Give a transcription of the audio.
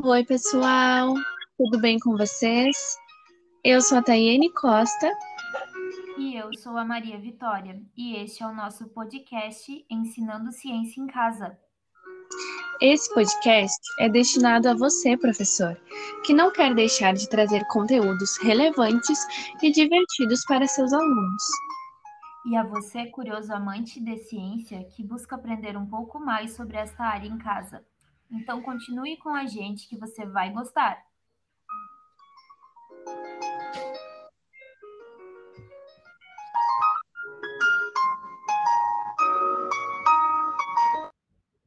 Oi, pessoal, tudo bem com vocês? Eu sou a Tayene Costa. E eu sou a Maria Vitória, e este é o nosso podcast Ensinando Ciência em Casa. Esse podcast é destinado a você, professor, que não quer deixar de trazer conteúdos relevantes e divertidos para seus alunos. E a você, curioso amante de ciência, que busca aprender um pouco mais sobre esta área em casa. Então continue com a gente que você vai gostar.